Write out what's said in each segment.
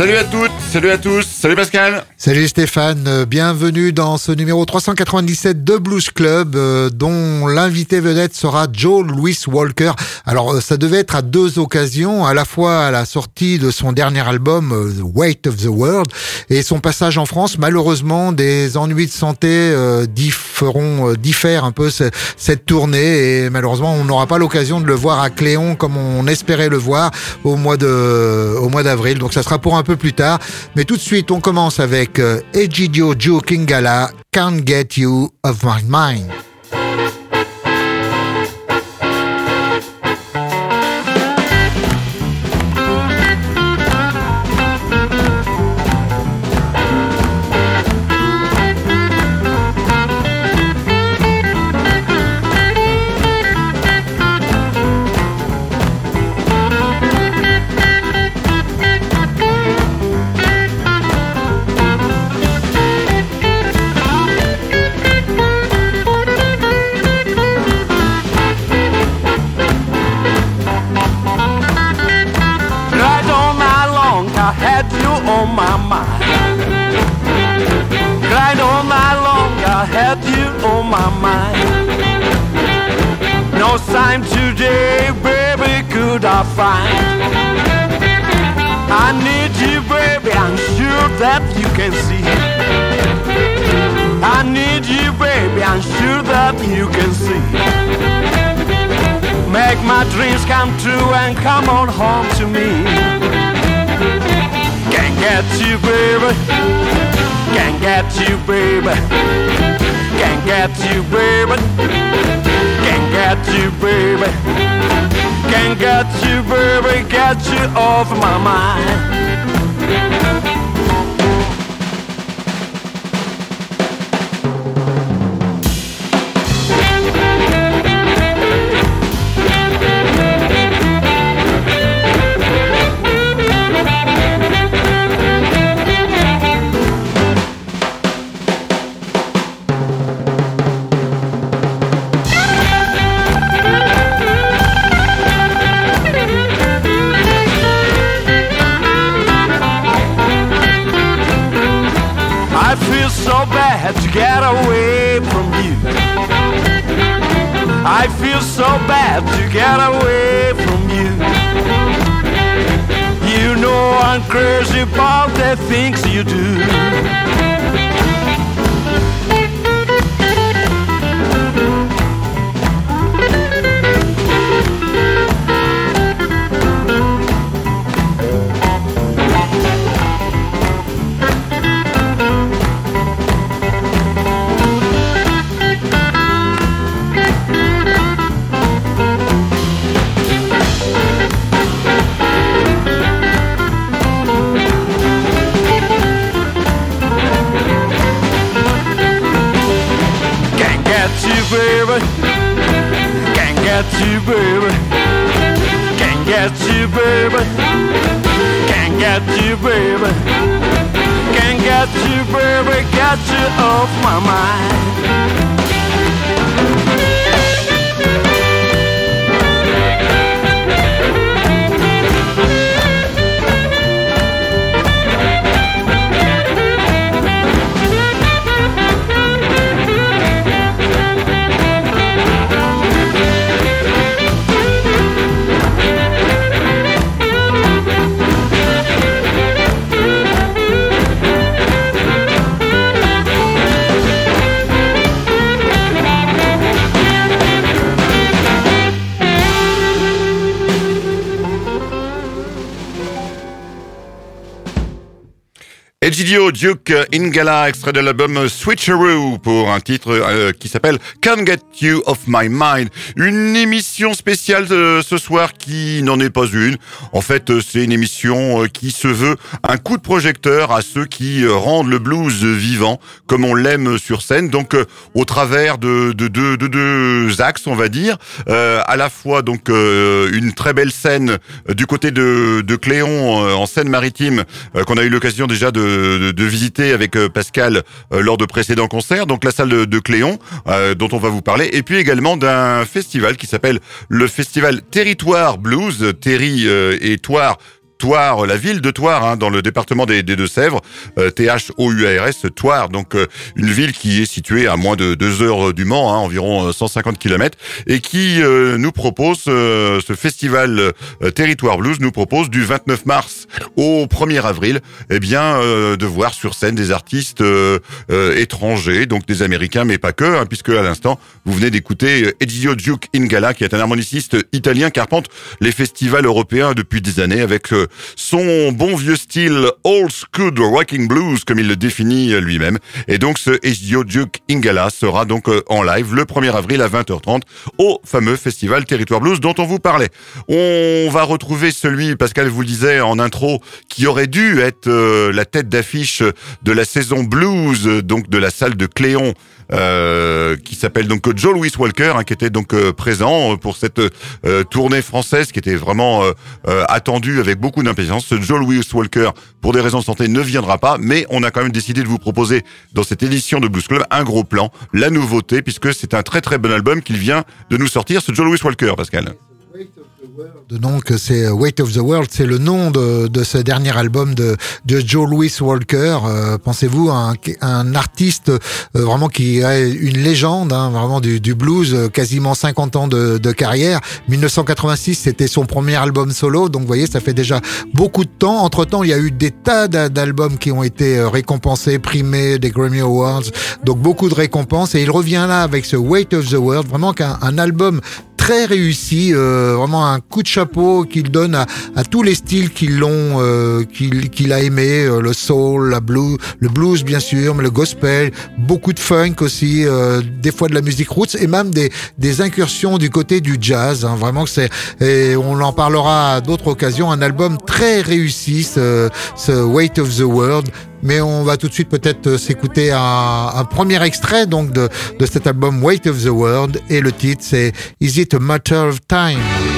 Salut à toutes, salut à tous, salut Pascal. Salut Stéphane, euh, bienvenue dans ce numéro 397 de Blues Club euh, dont l'invité vedette sera Joe Louis Walker. Alors euh, ça devait être à deux occasions, à la fois à la sortie de son dernier album The Weight of the World et son passage en France. Malheureusement, des ennuis de santé diffèrent, diffèrent un peu cette tournée et malheureusement on n'aura pas l'occasion de le voir à Cléon comme on espérait le voir au mois de au mois d'avril. Donc ça sera pour un peu plus tard. Mais tout de suite on commence avec euh, Egidio Joe Kingala, Can't Get You Of My Mind. are fine. I need you, baby, I'm sure that you can see. I need you, baby, I'm sure that you can see. Make my dreams come true and come on home to me. Can't get you, baby. Can't get you, baby. Can't get you, baby get you, baby. Can't get you, baby, get you off my mind. I feel so bad to get away from you. You know I'm crazy about the things you do. baby. Can't get you, baby. Can't get you, baby. Can't get you, baby. Can't get you, baby. Got you off my mind. Egidio Duke Ingala, extrait de l'album Switcheroo pour un titre euh, qui s'appelle Can't Get You Off My Mind. Une émission spéciale euh, ce soir qui n'en est pas une. En fait, euh, c'est une émission qui se veut un coup de projecteur à ceux qui rendent le blues vivant comme on l'aime sur scène. Donc, au travers de deux de, de, de, axes, on va dire, à la fois donc une très belle scène du côté de, de Cléon en Seine-Maritime qu'on a eu l'occasion déjà de de, visiter avec euh, Pascal euh, lors de précédents concerts, donc la salle de, Cléon, euh, dont on va vous parler, et puis également d'un festival qui s'appelle le Festival Territoire Blues, Terry et Toire Toire, la ville de Toire, hein, dans le département des, Deux-Sèvres, T-H-O-U-A-R-S, Toire, donc une ville qui est située à moins de deux heures du Mans, hein, environ 150 km, et qui nous propose ce festival Territoire Blues nous propose du 29 mars au 1er avril, eh bien, de voir sur scène des artistes étrangers, donc des Américains, mais pas que, hein, puisque à l'instant vous venez d'écouter Ezio Duke Ingala, qui est un harmoniciste italien qui arpente les festivals européens depuis des années avec euh, son bon vieux style old school rocking blues, comme il le définit euh, lui-même. Et donc ce Ezio Duke Ingala sera donc euh, en live le 1er avril à 20h30 au fameux festival Territoire Blues dont on vous parlait. On va retrouver celui, Pascal vous le disait en intro, qui aurait dû être la tête d'affiche de la saison blues, donc de la salle de Cléon euh, qui s'appelle donc Joe Louis Walker, hein, qui était donc euh, présent pour cette euh, tournée française qui était vraiment attendue avec beaucoup d'impatience. Joe Louis Walker, pour des raisons de santé, ne viendra pas, mais on a quand même décidé de vous proposer dans cette édition de Blues Club un gros plan, la nouveauté, puisque c'est un très très bon album qu'il vient de nous sortir, ce Joe Louis Walker, Pascal. Donc c'est Weight of the World, c'est le nom de, de, ce dernier album de, de Joe Louis Walker. Euh, pensez-vous un, un artiste euh, vraiment qui est une légende, hein, vraiment du, du, blues, euh, quasiment 50 ans de, de carrière. 1986, c'était son premier album solo, donc vous voyez, ça fait déjà beaucoup de temps. Entre temps, il y a eu des tas d'albums qui ont été récompensés, primés, des Grammy Awards, donc beaucoup de récompenses. Et il revient là avec ce Weight of the World, vraiment qu'un un album très réussi, euh, vraiment un coup de chapeau qu'il donne à, à, tous les styles qui l'ont, euh, qu'il a aimé, euh, le soul, la blues, le blues bien sûr, mais le gospel, beaucoup de funk aussi, euh, des fois de la musique roots et même des, des incursions du côté du jazz. Hein, vraiment c'est, et on en parlera à d'autres occasions, un album très réussi, ce, ce Weight of the World. Mais on va tout de suite peut-être euh, s'écouter un, un, premier extrait donc de, de cet album Weight of the World et le titre c'est Is It a Matter of Time?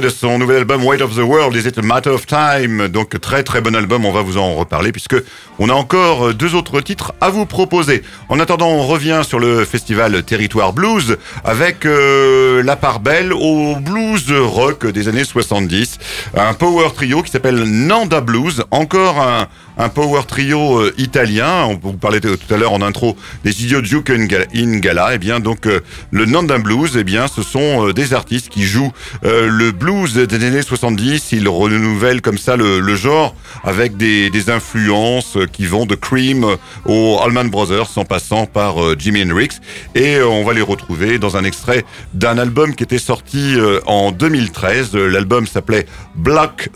De son nouvel album Weight of the World, Is It a Matter of Time? Donc très très bon album, on va vous en reparler puisque on a encore deux autres titres à vous proposer. En attendant, on revient sur le festival Territoire Blues avec euh, la part belle au blues rock des années 70. Un power trio qui s'appelle Nanda Blues, encore un, un power trio euh, italien. On vous parlait tout à l'heure en intro des idiots Duke in Gala. Et eh bien donc euh, le Nanda Blues, eh bien ce sont des artistes qui jouent le blues des années 70. Ils renouvellent comme ça le, genre avec des, des, influences qui vont de Cream aux Allman Brothers en passant par Jimi Hendrix. Et on va les retrouver dans un extrait d'un album qui était sorti en 2013. L'album s'appelait Black,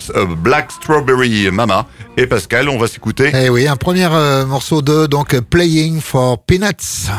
Black Strawberry Mama. Et Pascal, on va s'écouter. Eh oui, un premier morceau de donc Playing for Peanuts.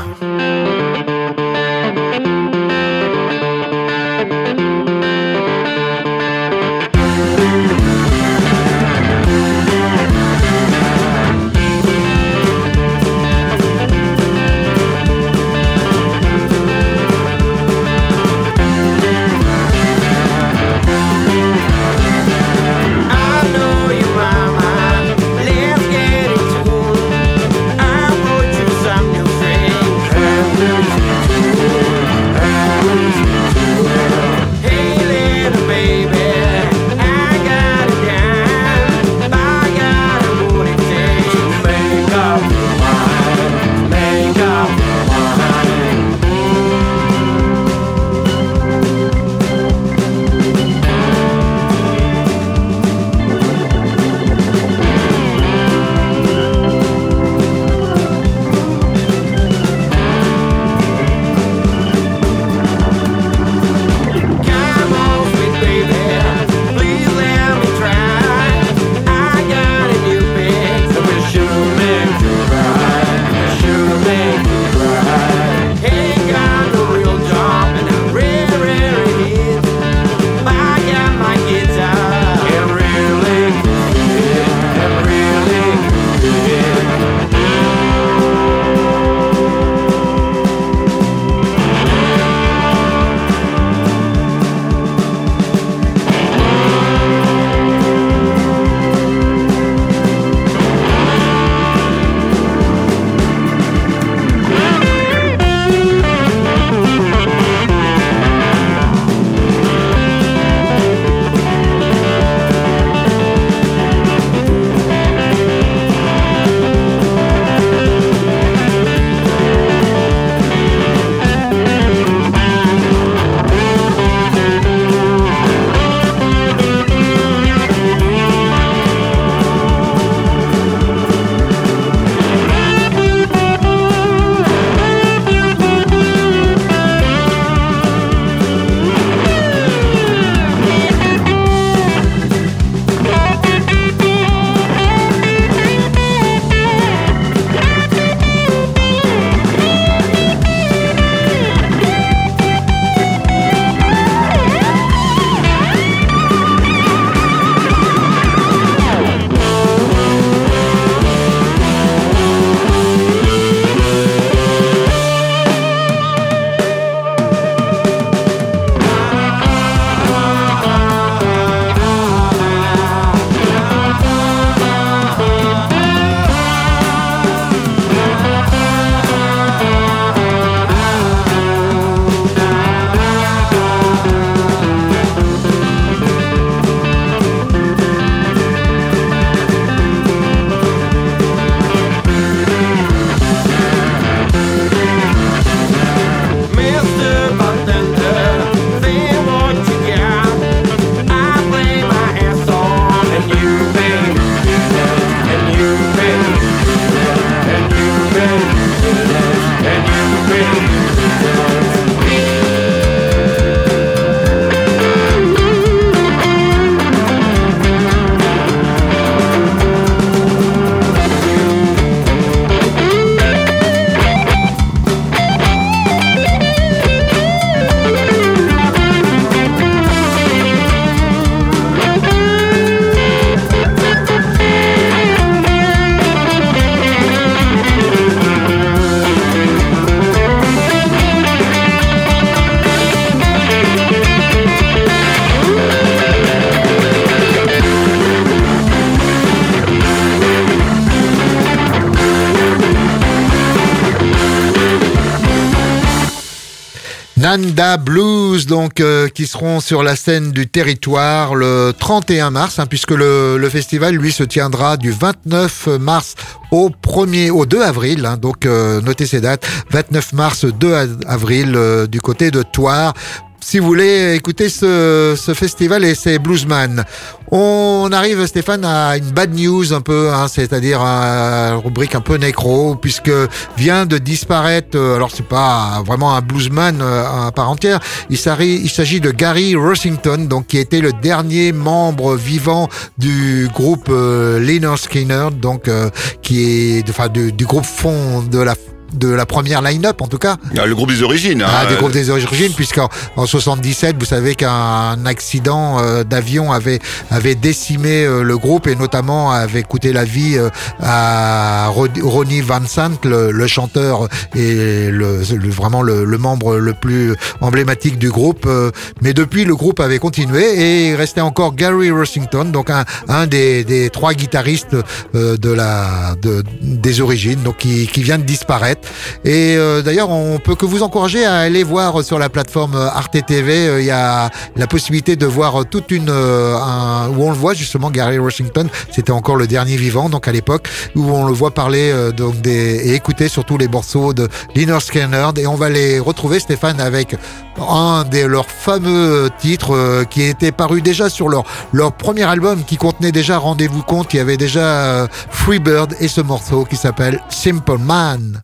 Blues, donc euh, qui seront sur la scène du territoire le 31 mars, hein, puisque le, le, festival lui se tiendra du 29 mars au 1er au 2 avril. Hein, donc euh, notez ces dates 29 mars 2 avril euh, du côté de Toire si vous voulez écouter ce, ce festival et ces bluesman. On arrive, Stéphane, à une bad news un peu, hein, c'est-à-dire une rubrique un peu nécro, puisque vient de disparaître, euh, alors c'est pas vraiment un bluesman euh, à part entière, il s'agit de Gary Rossington, donc qui était le dernier membre vivant du groupe euh, Liner Skinner, donc euh, qui est, enfin, du, du groupe fond de la de la première line-up en tout cas. Ah, le groupe des origines. Hein. Ah, des groupes des origines, puisqu'en en 77, vous savez qu'un accident euh, d'avion avait avait décimé euh, le groupe et notamment avait coûté la vie euh, à Ronnie Van Sant, le, le chanteur et le, vraiment le, le, membre le plus emblématique du groupe. mais depuis, le groupe avait continué et il restait encore Gary Rossington, donc un, un des, des trois guitaristes de la de, des origines, donc qui, qui vient de disparaître. Et euh, d'ailleurs, on peut que vous encourager à aller voir sur la plateforme Arte TV. Euh, il y a la possibilité de voir toute une euh, un, où on le voit justement Gary Washington. C'était encore le dernier vivant, donc à l'époque où on le voit parler donc des et écouter surtout les morceaux de Liner Scanner. Et on va les retrouver Stéphane avec un de leurs fameux titres qui était paru déjà sur leur leur premier album qui contenait déjà rendez-vous compte. Il y avait déjà Freebird et ce morceau qui s'appelle Simple Man.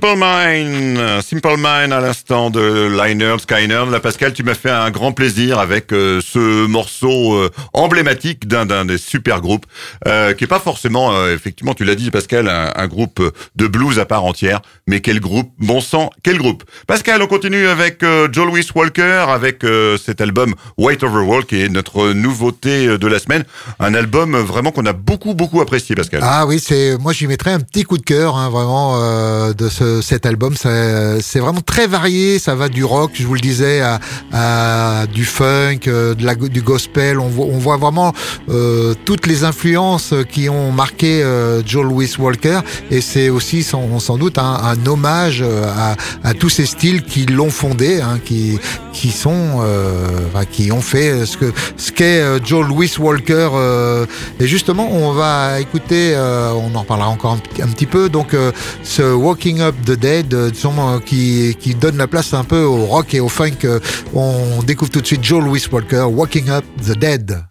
Simple Mind, Simple Mind à l'instant de Liner, Skyner. La Pascal, tu m'as fait un grand plaisir avec euh, ce morceau euh, emblématique d'un des super groupes, euh, qui est pas forcément, effectivement, tu l'as dit Pascal, un, groupe de blues à part entière, mais quel groupe, bon sang, quel groupe. Pascal, on continue avec Joe Louis Walker, avec cet album White Over Wall, qui est notre nouveauté de la semaine, un album vraiment qu'on a beaucoup beaucoup apprécié, Pascal. Ah oui, c'est, moi j'y mettrais un petit coup de cœur, hein, vraiment de ce, cet album. Vraiment très varié. Ça va du rock, je vous le disais, à, à du funk, euh, du gospel. On voit, on voit vraiment euh, toutes les influences qui ont marqué euh, Joe Louis Walker. Et c'est aussi sans, sans doute un, un hommage à, à, tous ces styles qui l'ont fondé, hein, qui, qui sont, euh, qui ont fait ce que ce qu'est Joe Louis Walker. et justement, on va écouter, on en parlera encore un, un petit peu. Donc, ce Walking Up the Dead, euh, qui, donne la place un peu au rock et au funk. Euh, on découvre tout de suite Joe Louis Walker, Walking Up the Dead.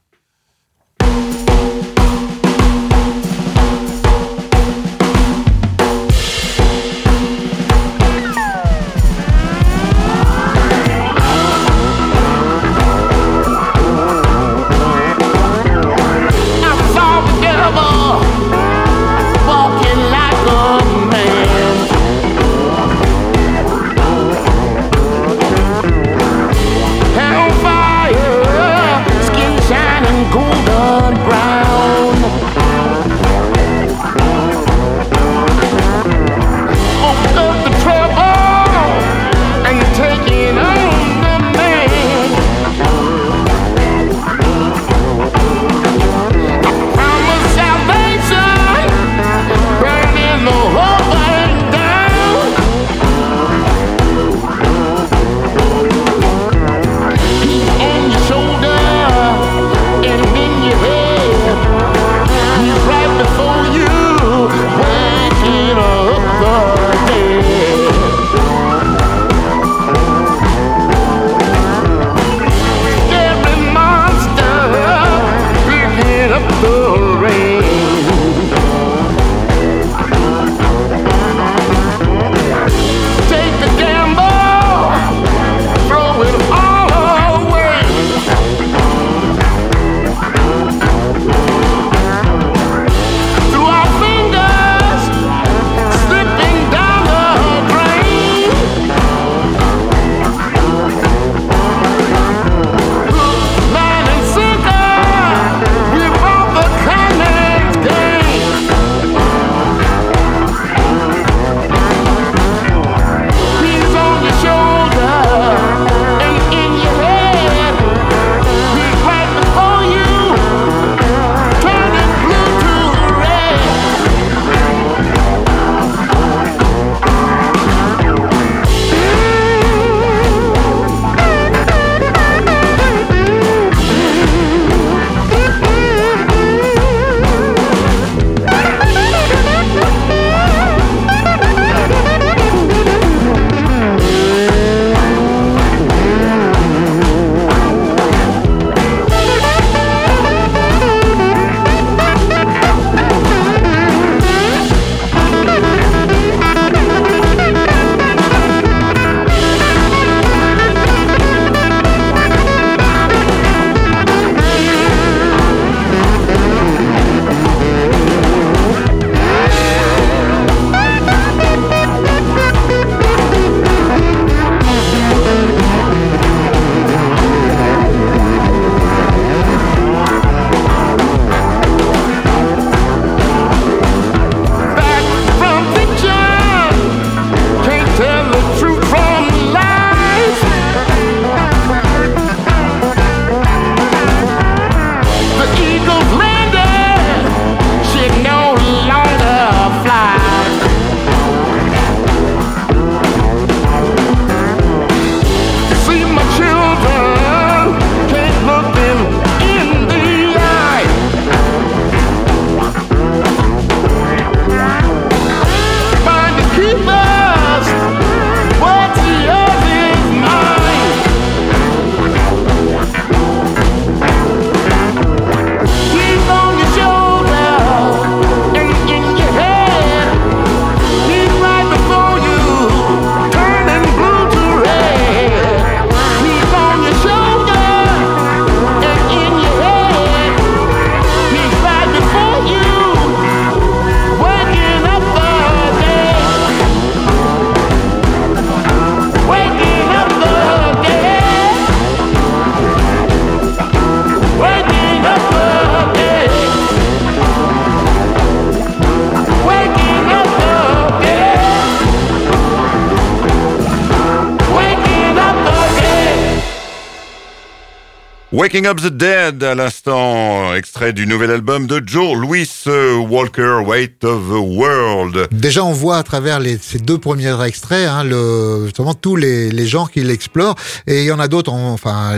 Waking Up the Dead à l'instant, extrait du nouvel album de Joe Louis euh, Walker, Weight of the World. Déjà, on voit à travers les, ces deux premiers extraits, hein, le, justement tous les, les genres qu'il explore, et il y en a d'autres. Enfin,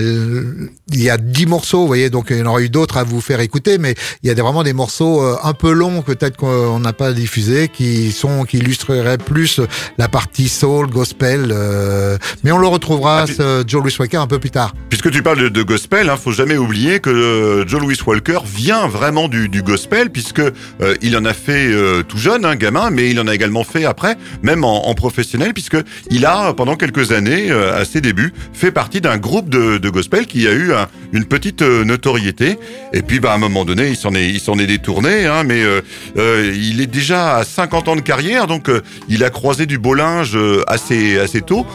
il y a dix morceaux, vous voyez, donc il y en aurait eu d'autres à vous faire écouter, mais il y a vraiment des morceaux euh, un peu longs, peut-être qu'on n'a pas diffusé, qui sont, qui illustreraient plus la partie soul, gospel. Euh, mais on le retrouvera, ah, ce Joe Louis Walker, un peu plus tard. Puisque tu parles de, de gospel il hein, faut jamais oublier que euh, Joe Louis Walker vient vraiment du, gospel, puisque euh, il en a fait euh, tout jeune, un hein, gamin, mais il en a également fait après, même en, professionnel, puisque il a pendant quelques années, à ses débuts, fait partie d'un groupe de, gospel qui a eu une petite notoriété. Et puis, bah, à un moment donné, il s'en est, il s'en est détourné, hein, mais il est déjà à 50 ans de carrière, donc il a croisé du beau linge assez, assez tôt.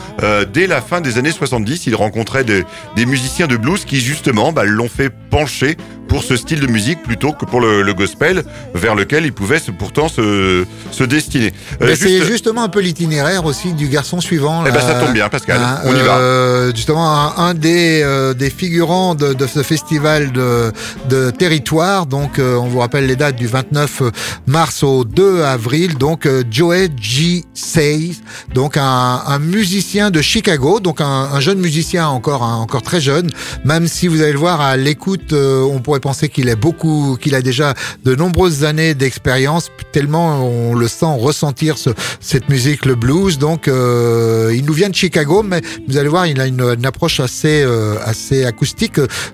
dès la fin des années 70, il rencontrait des, des musiciens de blues qui justement bah, l'ont fait pencher pour ce style de musique plutôt que pour le, gospel vers lequel il pouvait pourtant se, se destiner. Euh, c'est justement un peu l'itinéraire aussi du garçon suivant. Eh ben ça tombe bien Pascal, hein, on y va. Euh, justement un, des, euh, des figurants de, de, ce festival de, de territoire, donc on vous rappelle les dates du 29 mars au 2 avril, donc Joey G. Says, donc un, un, musicien de Chicago, donc un, un jeune musicien encore, encore très jeune, même si vous allez le voir à l'écoute, on pourrait penser qu'il est beaucoup, qu'il a déjà de nombreuses années d'expérience, tellement on le sent ressentir ce, cette musique, le blues. Donc, euh, il nous vient de Chicago, mais vous allez voir, il a une, approche assez, euh, assez acoustique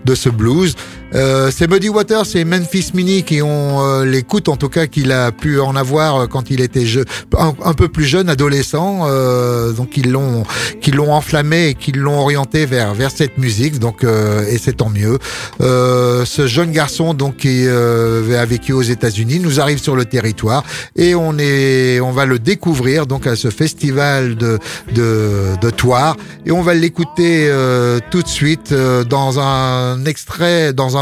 de ce blues. Euh, c'est Muddy Waters et Memphis Mini qui ont euh, l'écoute en tout cas qu'il a pu en avoir quand il était un, peu plus jeune, adolescent. Euh, donc ils l'ont, qu'ils l'ont enflammé et qu'ils l'ont orienté vers vers cette musique. Donc et c'est tant mieux. ce jeune garçon donc qui a vécu aux États-Unis nous arrive sur le territoire et on est, on va le découvrir donc à ce festival de de, de Toire et on va l'écouter tout de suite dans un extrait dans un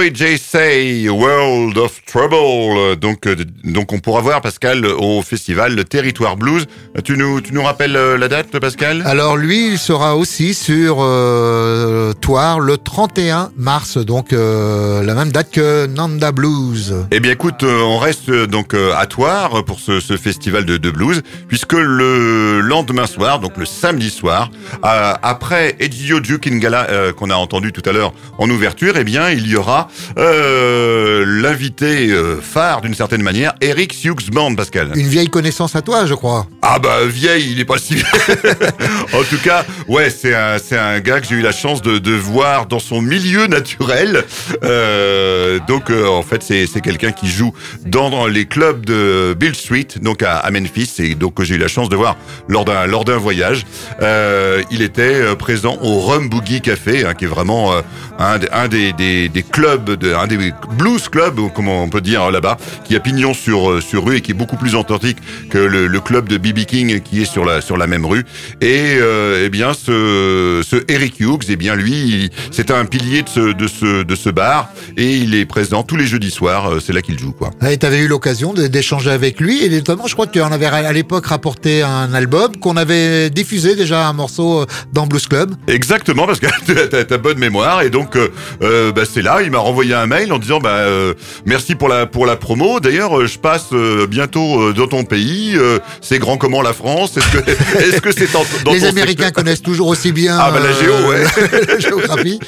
Joey J. Say, World of Trouble. Donc, euh, donc on pourra voir Pascal au festival Le Territoire Blues. Tu nous, tu nous rappelles euh, la date, Pascal? Alors lui, il sera aussi sur euh, Toire le 31 mars, donc euh, la même date que Nanda Blues. Eh bien, écoute, on reste donc à Toire pour ce, ce festival de, de, blues, puisque le lendemain soir, donc le samedi soir, après Ezio Duke Gala qu'on a entendu tout à l'heure en ouverture, eh bien, il y aura euh, l'invité euh, phare d'une certaine manière, Eric Hughes Band, Pascal. Une vieille connaissance à toi, je crois. Ah bah vieille, il est pas si vieux. en tout cas, ouais, c'est un, c'est un gars que j'ai eu la chance de, de voir dans son milieu naturel. Euh, donc euh, en fait, c'est, c'est quelqu'un qui joue dans, dans les clubs de Bill Street, donc à, à Memphis, et donc que j'ai eu la chance de voir lors d'un lors d'un voyage. Euh, il était présent au Rum Boogie Café, hein, qui est vraiment un, un des, des, des clubs, de, un des blues clubs, comment on peut dire là-bas, qui a pignon sur euh, sur rue et qui est beaucoup plus authentique que le, le club de BB King qui est sur la sur la même rue. Et euh, eh bien ce, ce Eric Hughes, eh bien lui, c'est un pilier de ce de ce de ce bar et il est présent tous les jeudis soirs. euh, C'est là qu'il joue quoi. Et tu avais eu l'occasion d'échanger avec lui et notamment, je crois que tu en avais à l'époque rapporté un album qu'on avait diffusé déjà un morceau dans Blues Club. Exactement, parce que t'as t'as bonne mémoire et donc euh, bah, c'est là. Il m'a renvoyé un mail en disant bah euh, merci pour la pour la promo. D'ailleurs, euh, je passe euh, bientôt dans ton pays. c'est grand comment la France Est-ce que est-ce que c'est en- dans Les ton Américains connaissent toujours aussi bien Ah, bah, la géo, ouais. la géographie.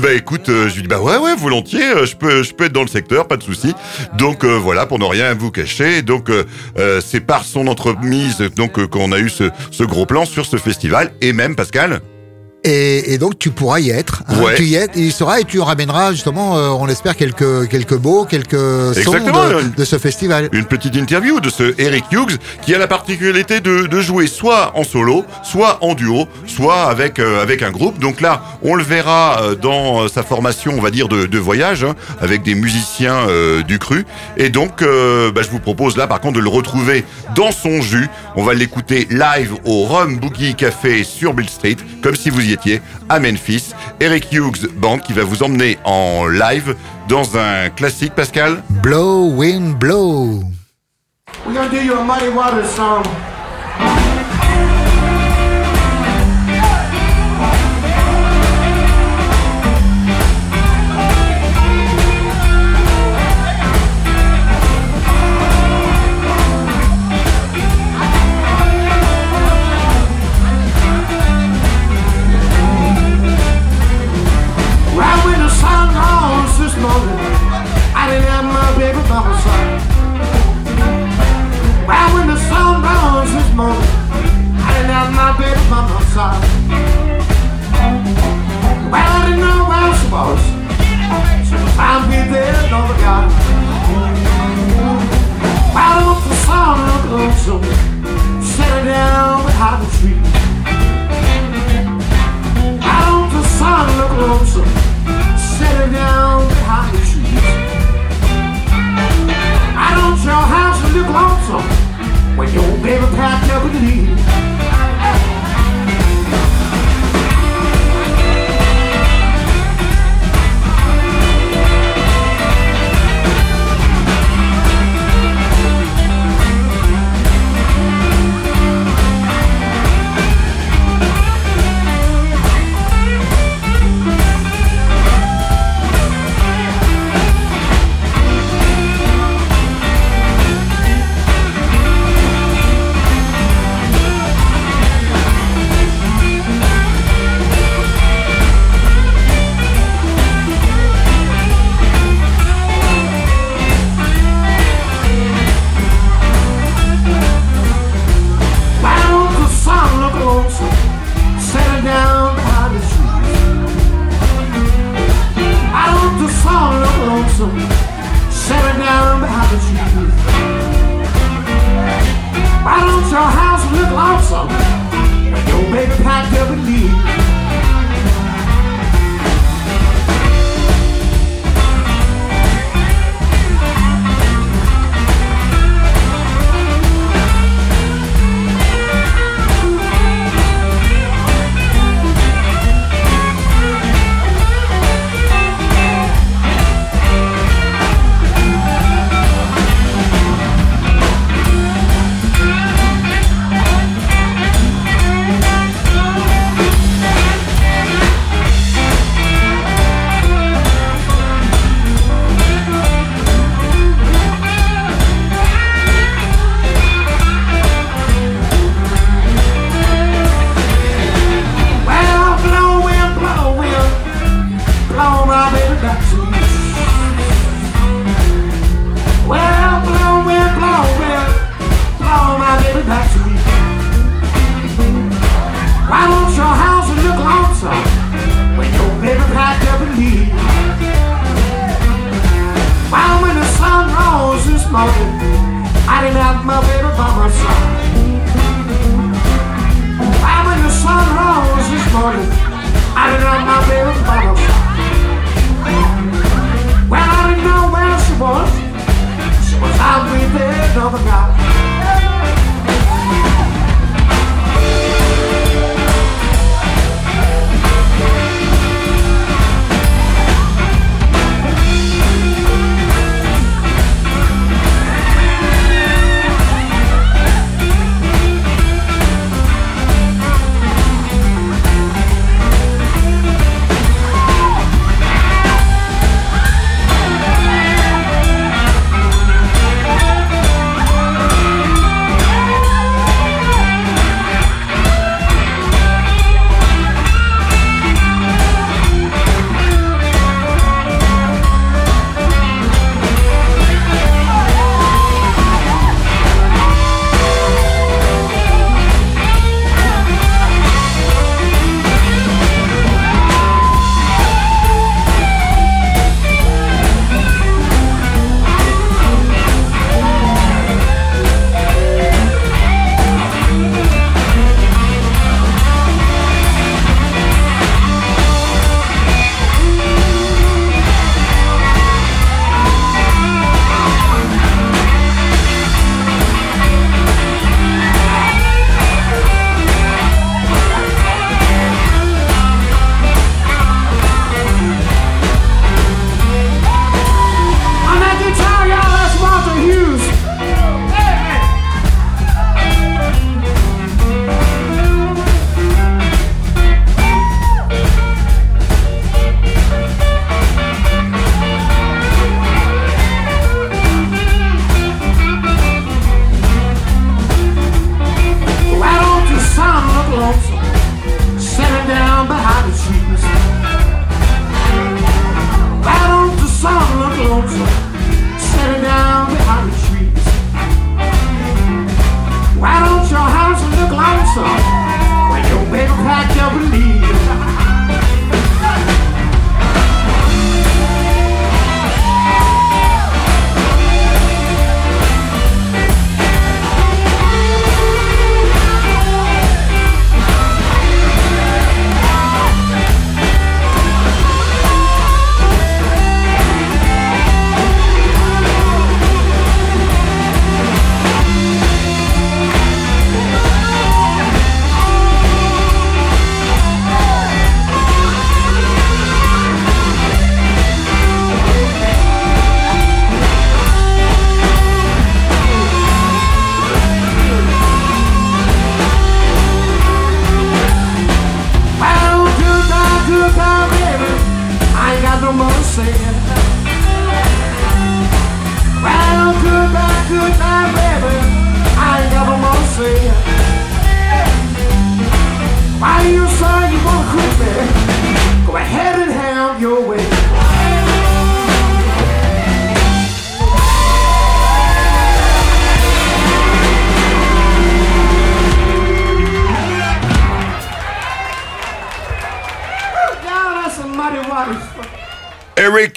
Bah écoute, je lui dis bah ouais ouais volontiers, je peux je peux être dans le secteur, pas de souci. Donc voilà pour ne rien vous cacher. Donc c'est par son entremise donc qu'on a eu ce, ce gros plan sur ce festival et même Pascal. Et, et donc tu pourras y être. hein. Ouais. Tu y, es, il sera et tu ramèneras justement, euh, on espère, quelques, quelques mots, quelques sons de ce festival. une petite interview de ce Eric Hughes qui a la particularité de, de jouer soit en solo, soit en duo, soit avec euh, avec un groupe. Donc là, on le verra euh, dans euh, sa formation, on va dire de, de voyage, hein, avec des musiciens euh, du cru. Et donc, euh, bah, je vous propose là, par contre, de le retrouver dans son jus. On va l'écouter live au Rum Boogie Café sur Bill Street, comme si vous y étiez à Memphis. Eric Hughes Band qui va vous emmener en live dans un classique, Pascal. Blow, wind, blow. We're gonna do you a Muddy Waters song. Side. Well, I didn't know where she was. She was found me there, another guy.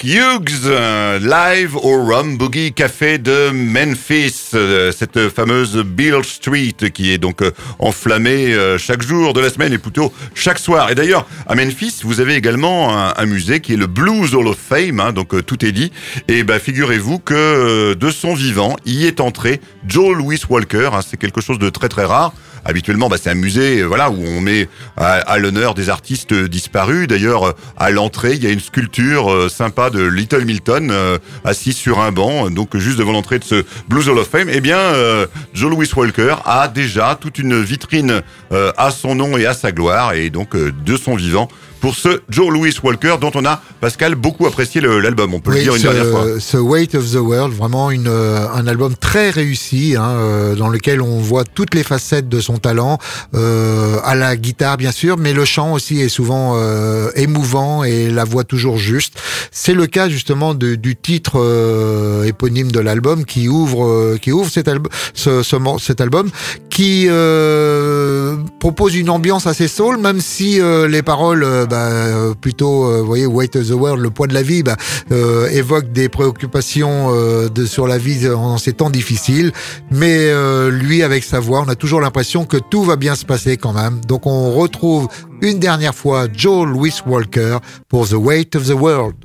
Hughes, euh, live au Rum Boogie Café de Memphis, euh, cette fameuse Beale Street qui est donc euh, enflammée chaque jour de la semaine et plutôt chaque soir. Et d'ailleurs, à Memphis, vous avez également un, musée qui est le Blues Hall of Fame, hein, donc tout est dit. Et bah, figurez-vous que de son vivant, y est entré Joe Louis Walker. hein, c'est quelque chose de très très rare. Habituellement, bah, c'est un musée, euh, voilà, où on met à, à l'honneur des artistes disparus. D'ailleurs, euh, à l'entrée, il y a une sculpture euh, sympa de Little Milton euh, assis sur un banc, donc juste devant l'entrée de ce Blues Hall of Fame. Eh bien, euh, Joe Louis Walker a déjà toute une vitrine euh, à son nom et à sa gloire, et donc euh, de son vivant. Pour ce Joe Louis Walker, dont on a, Pascal, beaucoup apprécié l'album, on peut le dire une ce, dernière fois. ce Weight of the World, vraiment une, euh, un album très réussi, hein, euh, dans lequel on voit toutes les facettes de son talent, euh, à la guitare bien sûr, mais le chant aussi est souvent euh, émouvant et la voix toujours juste. C'est le cas justement de- du titre euh, éponyme de l'album qui ouvre, euh, qui ouvre cet, alb ce, ce cet album, qui euh, propose une ambiance assez soul, même si euh, les paroles, bah, euh, plutôt, euh, vous voyez, Weight of the World, le poids de la vie, bah, euh, évoquent des préoccupations sur la vie en ces temps difficiles. Mais lui, avec sa voix, on a toujours l'impression que tout va bien se passer quand même. Donc on retrouve une dernière fois Joe Louis Walker pour The Weight of the World.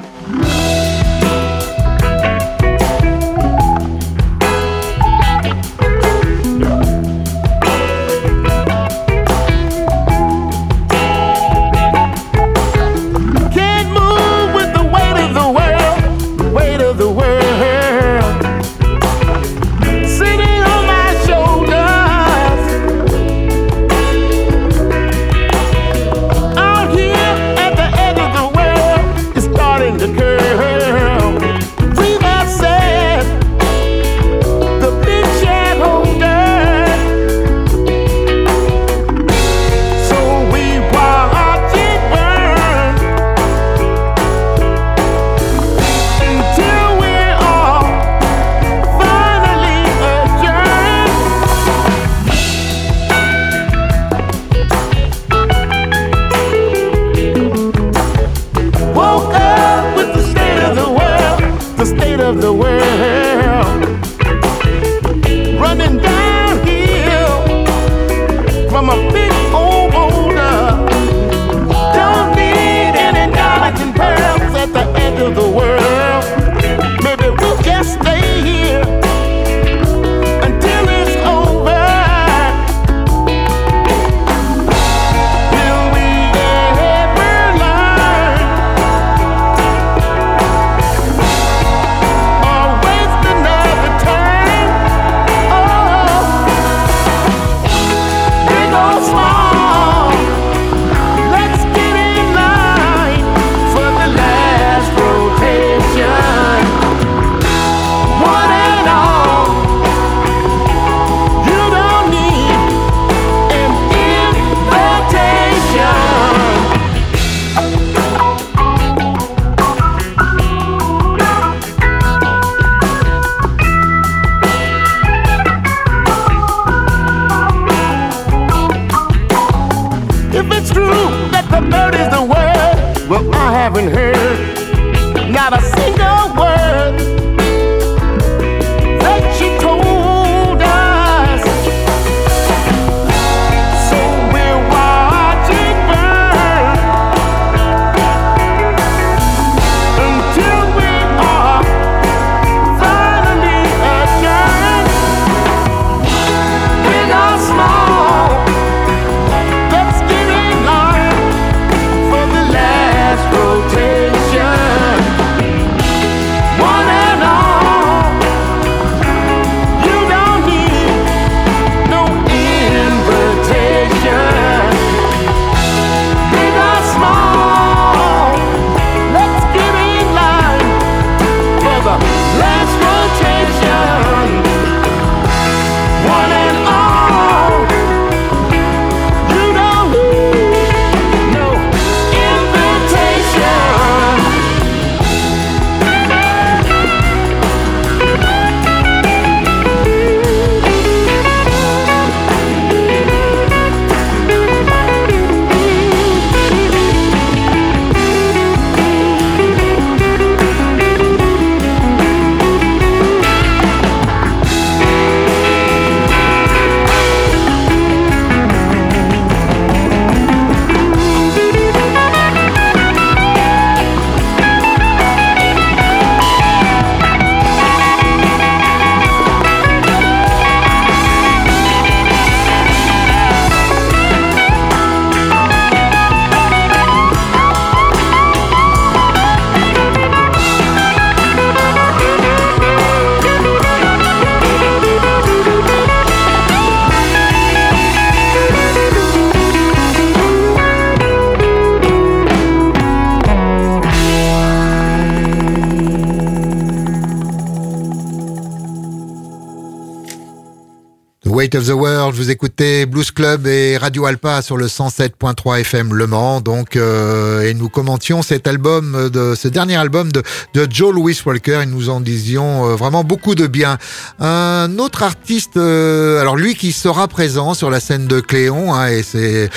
Of the World. Vous écoutez Blues Club et Radio Alpa sur le 107.3 FM Le Mans. Donc, euh, et nous commentions cet album de ce dernier album de, de Joe Louis Walker et nous en disions euh, vraiment beaucoup de bien. Un autre artiste, euh, alors lui qui sera présent sur la scène de Cléon, hein, et c'est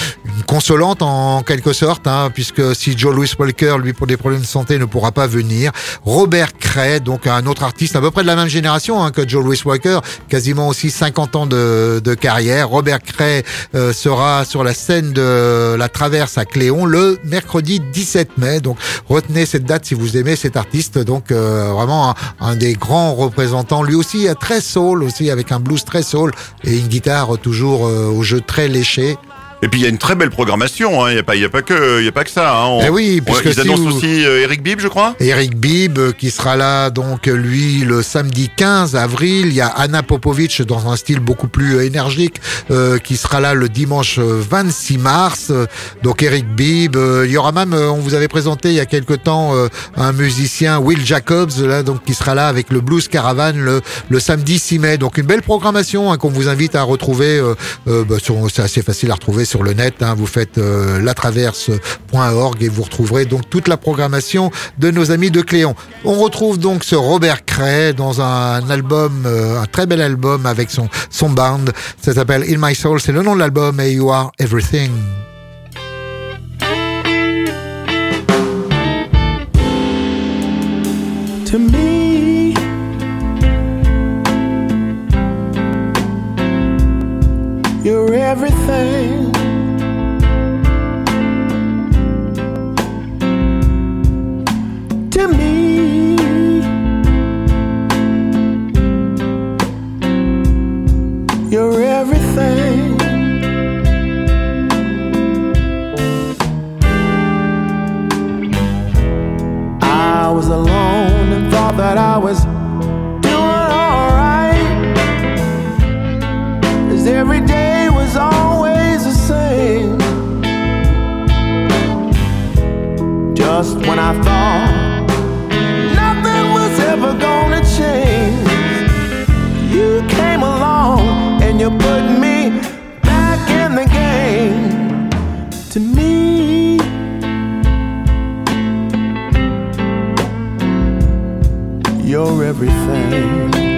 consolante en quelque sorte, hein, puisque si Joe Louis Walker, lui pour des problèmes de santé, ne pourra pas venir, Robert Cray, donc un autre artiste à peu près de la même génération hein, que Joe Louis Walker, quasiment aussi 50 ans de, carrière. Robert Cray euh, sera sur la scène de la Traverse à Cléon le mercredi 17 mai. Donc retenez cette date si vous aimez cet artiste. Donc euh, vraiment un, des grands représentants. Lui aussi très soul aussi avec un blues très soul et une guitare toujours euh, au jeu très léché. Et puis il y a une très belle programmation, hein. il n'y a, pas, y a, pas que, y a pas que ça. Hein. On, eh oui, puisque ils si annoncent vous- aussi euh, Eric Bibb, je crois. Eric Bibb euh, qui sera là donc lui le samedi 15 avril. Il y a Anna Popovic dans un style beaucoup plus euh, énergique euh, qui sera là le dimanche euh, 26 mars. Donc Eric Bibb. euh, il y aura même, on vous avait présenté il y a quelque temps euh, un musicien Will Jacobs là donc qui sera là avec le Blues Caravan le, le samedi 6 mai. Donc une belle programmation hein, qu'on vous invite à retrouver. bah, c'est assez facile à retrouver sur le net. hein. Vous faites euh, latraverse.org et vous retrouverez donc toute la programmation de nos amis de Cléon. On retrouve donc ce Robert Cray dans un album, euh, un très bel album avec son, son band. Ça s'appelle In My Soul, c'est le nom de l'album et You Are Everything. to me. You're everything. That I was doing alright. As every day was always the same. Just when I thought you're everything.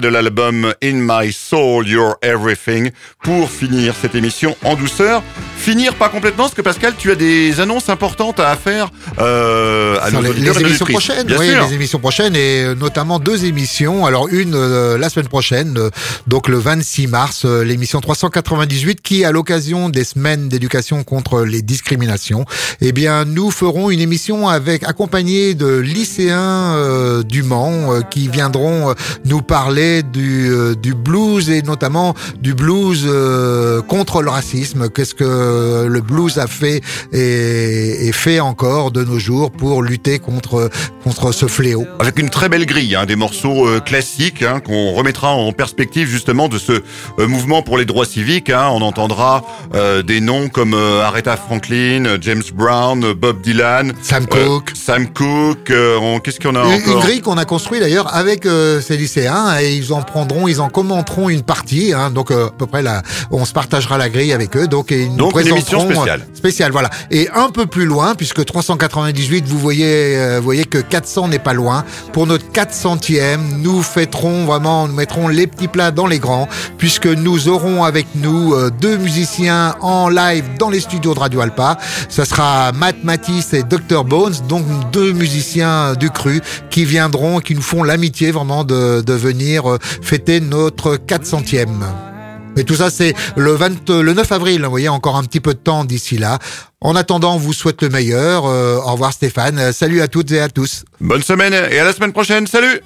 De l'album In My Soul, You're Everything, pour finir cette émission en douceur. Finir pas complètement, parce que Pascal, tu as des annonces importantes à faire euh, à nos les, émissions prochaines, Bien oui, sûr. les émissions prochaines et euh, notamment deux émissions. Alors une euh, la semaine prochaine, euh, donc le 26 mars, euh, l'émission 398 qui, à l'occasion des semaines d'éducation contre les discriminations, eh bien nous ferons une émission avec accompagnée de lycéens euh, du Mans euh, qui viendront nous parler du, du blues et notamment du blues euh, contre le racisme. Qu'est-ce que le blues a fait et, et fait encore de nos jours pour lutter contre contre ce fléau. Avec une très belle grille, hein, des morceaux euh, classiques hein, qu'on remettra en perspective justement de ce euh, mouvement pour les droits civiques. hein. On entendra euh, des noms comme euh, Aretha Franklin, euh, James Brown, euh, Bob Dylan, Sam euh, Cooke. Sam Cooke. euh, on- Qu'est-ce qu'on a Une, une encore grille qu'on a construite d'ailleurs avec euh, ces lycéens et ils en prendront, ils en commenteront une partie. Hein, donc euh, à peu près là, on se partagera la grille avec eux. Donc et ils nous Donc, une émission présenteront, spéciale. spéciale, voilà. Et un peu plus loin, puisque 398, vous voyez, euh, voyez que 400 n'est pas loin. Pour notre 400e, nous fêterons vraiment, nous mettrons les petits plats dans les grands, puisque nous aurons avec nous euh, deux musiciens en live dans les studios de Radio Alpa. Ça sera Matt Matisse et Dr Bones, donc deux musiciens du cru qui viendront, qui nous font l'amitié vraiment de, de venir euh, fêter notre 400e. Mais tout ça, c'est le, 20, le 9 avril. Vous voyez, encore un petit peu de temps d'ici là. En attendant, on vous souhaite le meilleur. Euh, au revoir Stéphane. Euh, Salut à toutes et à tous. Bonne semaine et à la semaine prochaine. Salut